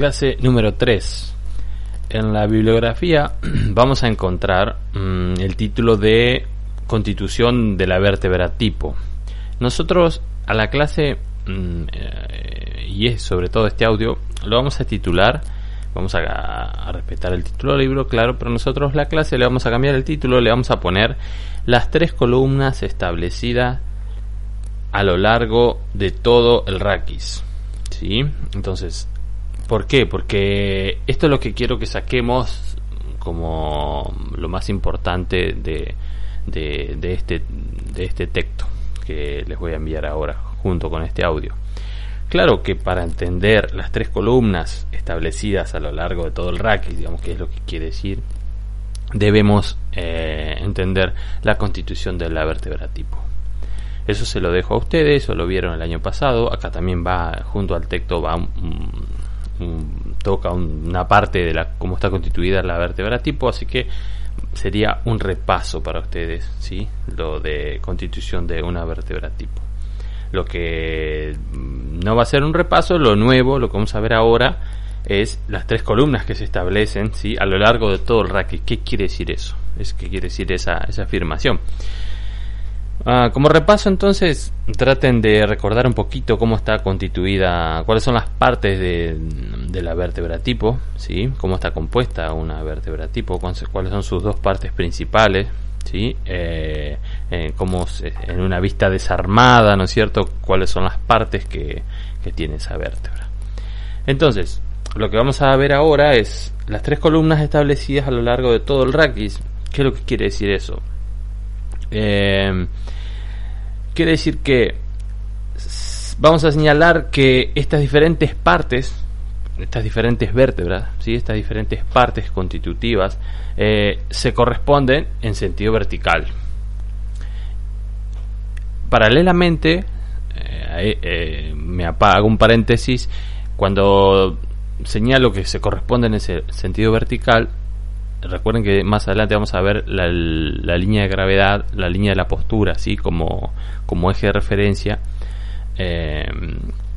Clase número 3. En la bibliografía vamos a encontrar mm, el título de Constitución de la vértebra tipo. Nosotros a la clase, mm, eh, y es sobre todo este audio, lo vamos a titular, vamos a, a respetar el título del libro, claro, pero nosotros la clase le vamos a cambiar el título, le vamos a poner las tres columnas establecidas a lo largo de todo el raquis. ¿Sí? Entonces, ¿por qué? Porque esto es lo que quiero que saquemos como lo más importante de, de, este, de este texto que les voy a enviar ahora junto con este audio. Claro que para entender las tres columnas establecidas a lo largo de todo el raquis, digamos que es lo que quiere decir, debemos eh, entender la constitución de la vértebra tipo. Eso se lo dejo a ustedes, o lo vieron el año pasado. Acá también va, junto al texto, va toca una parte de la cómo está constituida la vértebra tipo, así que sería un repaso para ustedes, ¿sí? Lo de constitución de una vértebra tipo. Lo que mm, no va a ser un repaso, lo nuevo, lo que vamos a ver ahora, es las tres columnas que se establecen ¿sí? a lo largo de todo el raquis. ¿Qué quiere decir eso? Es qué quiere decir esa, esa afirmación. Ah, como repaso entonces, traten de recordar un poquito cómo está constituida, cuáles son las partes de, la vértebra tipo, ¿sí? cómo está compuesta una vértebra tipo, cuáles son sus dos partes principales, ¿sí? Eh, eh, como en una vista desarmada, ¿no es cierto?, cuáles son las partes que, que tiene esa vértebra. Entonces, lo que vamos a ver ahora es las tres columnas establecidas a lo largo de todo el raquis. ¿Qué es lo que quiere decir eso? Eh, quiere decir que vamos a señalar que estas diferentes partes, estas diferentes vértebras, ¿sí? estas diferentes partes constitutivas, eh, se corresponden en sentido vertical. Paralelamente, eh, me hago un paréntesis, cuando señalo que se corresponde en ese sentido vertical, recuerden que más adelante vamos a ver la, línea de gravedad, la línea de la postura, así como, como eje de referencia. Eh,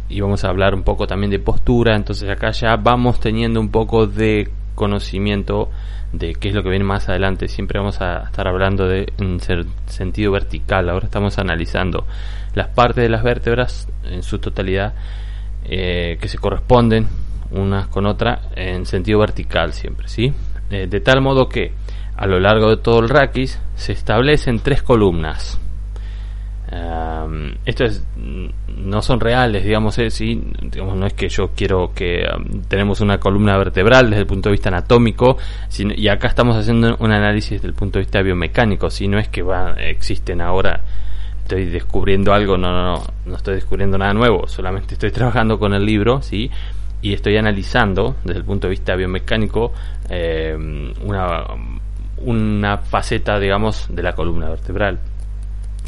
y vamos a hablar un poco también de postura, entonces acá ya vamos teniendo un poco de conocimiento de qué es lo que viene más adelante. Siempre vamos a estar hablando de un sentido vertical. Ahora estamos analizando las partes de las vértebras en su totalidad eh, que se corresponden unas con otras en sentido vertical siempre, ¿sí? Eh, de tal modo que a lo largo de todo el raquis se establecen tres columnas. estos no son reales, digamos, eh, ¿sí? digamos, no es que yo quiero que tenemos una columna vertebral desde el punto de vista anatómico, y acá estamos haciendo un análisis desde el punto de vista biomecánico, si no es que va, existen ahora estoy descubriendo algo, no, no, no, no estoy descubriendo nada nuevo, solamente estoy trabajando con el libro, ¿sí? Y estoy analizando desde el punto de vista biomecánico eh, una, una faceta, digamos, de la columna vertebral.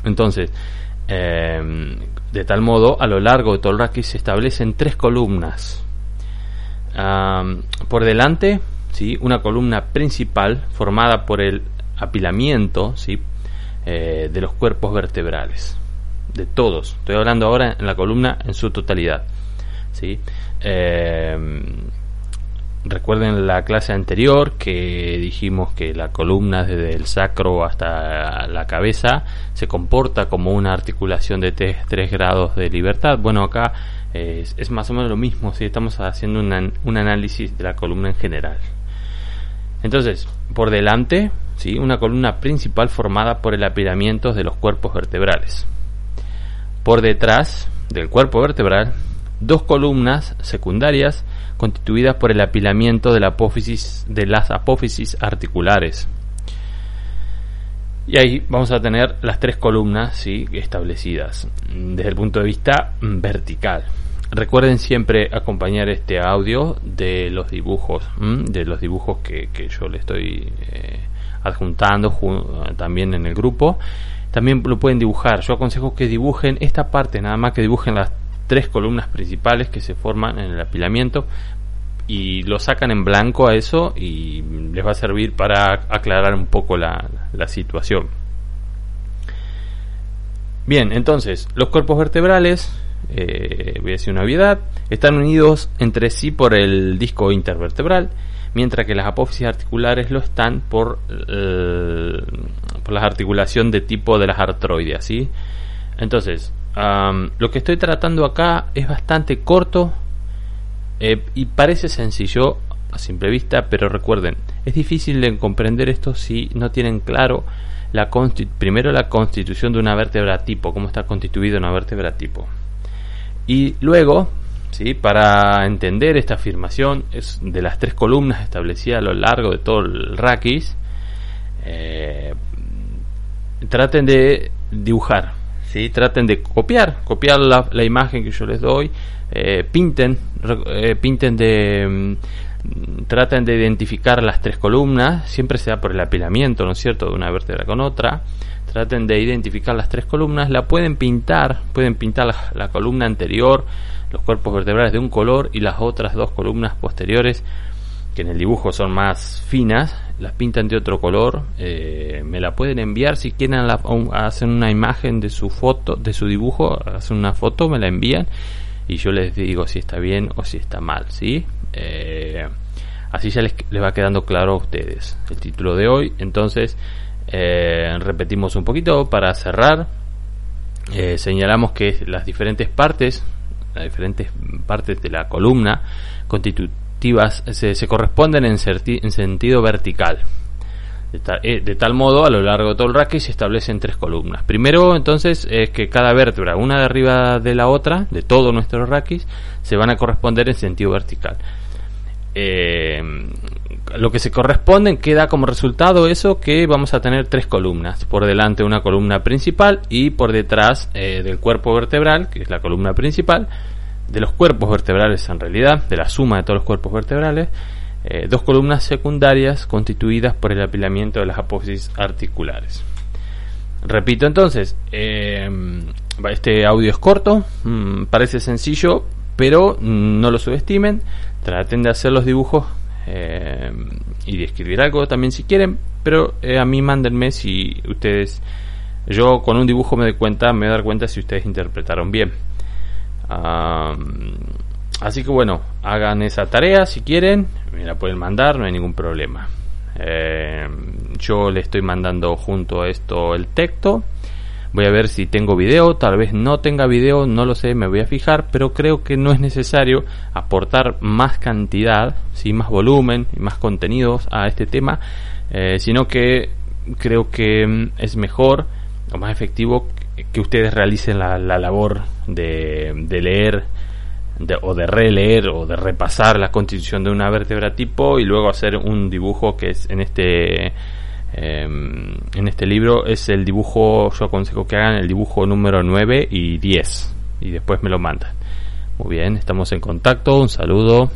Entonces, eh, de tal modo, a lo largo de todo el raquis se establecen tres columnas. por delante, ¿sí? una columna principal formada por el apilamiento ¿sí? Eh, de los cuerpos vertebrales. De todos. Estoy hablando ahora en la columna en su totalidad. Eh, recuerden la clase anterior que dijimos que la columna desde el sacro hasta la cabeza se comporta como una articulación de tres grados de libertad. Bueno, acá es, más o menos lo mismo, si estamos haciendo un análisis de la columna en general. Entonces, por delante, ¿sí? una columna principal formada por el apilamiento de los cuerpos vertebrales. Por detrás del cuerpo vertebral dos columnas secundarias constituidas por el apilamiento de, de las apófisis articulares. Y ahí vamos a tener las tres columnas ¿sí? establecidas desde el punto de vista vertical. Recuerden siempre acompañar este audio de los dibujos, de los dibujos que, yo le estoy eh, adjuntando también en el grupo. También lo pueden dibujar. Yo aconsejo que dibujen esta parte, nada más que dibujen las tres columnas principales que se forman en el apilamiento y lo sacan en blanco a eso y les va a servir para aclarar un poco la, situación. Bien, entonces, los cuerpos vertebrales eh, voy a decir una obviedad, están unidos entre sí por el disco intervertebral, mientras que las apófisis articulares lo están por, por la articulación de tipo de las artroides, ¿sí? Entonces, lo que estoy tratando acá es bastante corto eh, y parece sencillo a simple vista, pero recuerden, es difícil de comprender esto si no tienen claro la primero la constitución de una vértebra tipo, cómo está constituida una vértebra tipo. Y luego, ¿sí? para entender esta afirmación es de las tres columnas establecidas a lo largo de todo el raquis, eh, traten de dibujar, traten de copiar, copiar la, imagen que yo les doy, eh, pinten, eh, pinten de mm, traten de identificar las tres columnas, siempre se da por el apilamiento, ¿no es cierto?, de una vértebra con otra. Traten de identificar las tres columnas, la pueden pintar, pueden pintar la, columna anterior, los cuerpos vertebrales de un color y las otras dos columnas posteriores, que en el dibujo son más finas, las pintan de otro color. Eh, me la pueden enviar si quieren la, hacen una imagen de su foto, de su dibujo, hacen una foto, me la envían y yo les digo si está bien o si está mal, ¿sí? Eh, así ya les, va quedando claro a ustedes el título de hoy. Entonces, eh, repetimos un poquito para cerrar. Señalamos que las diferentes partes, las diferentes partes de la columna se, corresponden en, sentido vertical. De tal, modo, a lo largo de todo el raquis se establecen tres columnas. Primero, entonces, es que cada vértebra, una de arriba de la otra, de todo nuestro raquis, se van a corresponder en sentido vertical eh, lo que se corresponde queda como resultado eso que vamos a tener tres columnas. Por delante una columna principal y por detrás eh, del cuerpo vertebral, que es la columna principal, de los cuerpos vertebrales en realidad, de la suma de todos los cuerpos vertebrales, eh, dos columnas secundarias constituidas por el apilamiento de las apófisis articulares. Repito entonces, eh, este audio es corto, mm, parece sencillo, pero no lo subestimen traten de hacer los dibujos eh, y de escribir algo también si quieren, pero eh, a mí mándenme si ustedes, yo con un dibujo me doy cuenta, me doy cuenta si ustedes interpretaron bien. Así que bueno, hagan esa tarea si quieren, me la pueden mandar, no hay ningún problema. Eh, yo le estoy mandando junto a esto el texto Voy a ver si tengo video, tal vez no tenga video, no lo sé, me voy a fijar, pero creo que no es necesario aportar más cantidad, ¿sí? más volumen y más contenidos a este tema, eh, sino que creo que mm, es mejor o más efectivo que ustedes realicen la, labor de, leer o de releer o de repasar la constitución de una vértebra tipo y luego hacer un dibujo que es en este Em, en este libro es el dibujo, yo aconsejo que hagan el dibujo número 9 y 10 y después me lo mandan. Muy bien, estamos en contacto, un saludo.